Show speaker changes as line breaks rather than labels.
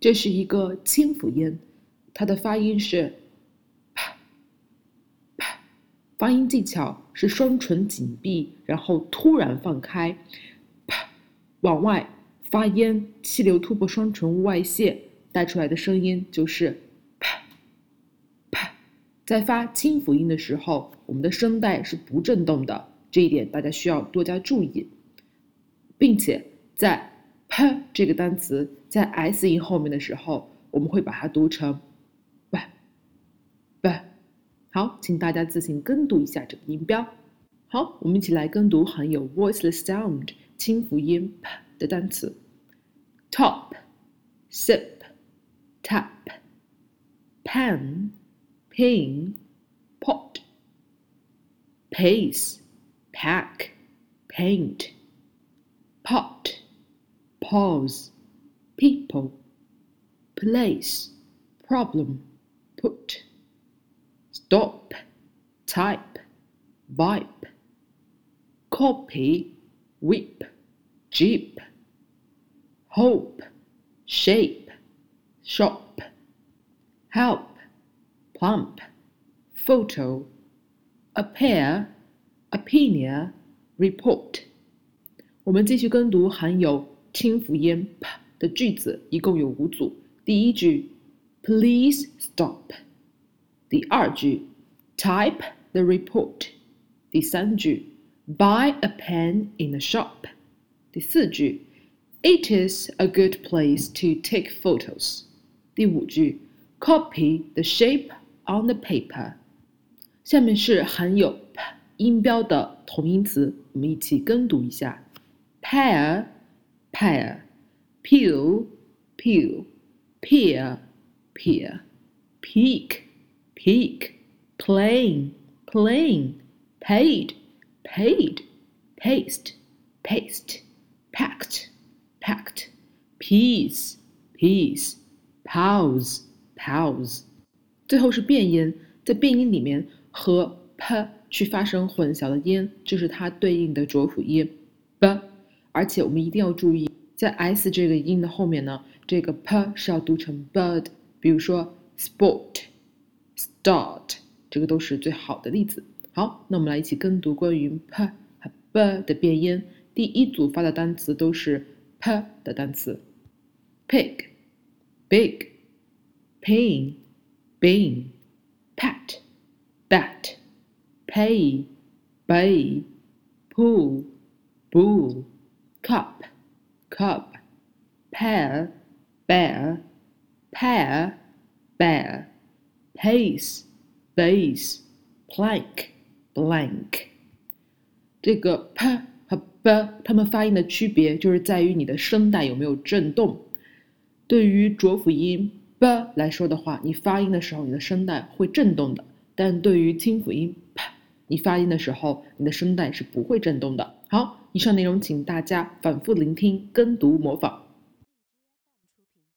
这是一个清辅音，它的发音是啪，啪发音技巧是双唇紧闭，然后突然放开啪往外发音，气流突破双唇外泄，带出来的声音就是啪，啪。在发清辅音的时候，我们的声带是不振动的，这一点大家需要多加注意，并且在。P 这个单词在 s 音后面的时候，我们会把它读成 b b。好，请大家自行跟读一下这个音标。好，我们一起来跟读含有 voiceless sound 轻辅音 p 的单词：top、sip、tap、pan、ping、pot、pace、pack、paint、pot。pause, people, place, problem, put, stop, type, wipe, copy, whip, jeep, hope, shape, shop, help, plump, photo, appear, opinion, report。我们继续跟读含有 清辅音 p 的句子一共有五组。第一句，Please stop。第二句，Type the report。第三句，Buy a pen in the shop。第四句，It is a good place to take photos。第五句，Copy the shape on the paper。下面是含有 p 音标的同音词，我们一起跟读一下 ：pair。pear, peel, peel, peer, peer, peak, peak, plain, plain, paid, paid, paste, paste, packed, packed, peace, peace, pause, pause。最后是变音，在变音里面和 p 去发生混淆的音，就是它对应的浊辅音 b。 而且我们一定要注意，在 s 这个音的后面呢，这个 p 是要读成 bird。比如说 sport、start，这个都是最好的例子。好，那我们来一起跟读关于 p 和 b 的变音。第一组发的单词都是 p 的单词：pig、big、pain、bean、pat、bat、pay、bay、pool、bull。Cup, cup, pear, bear, pear, bear, pace, base, plank, blank。这个 p 和 b 它们发音的区别就是在于你的声带有没有震动。对于浊辅音 b 来说的话，你发音的时候你的声带会震动的；但对于清辅音 p，你发音的时候你的声带是不会震动的。好。以上内容，请大家反复聆听、跟读、模仿。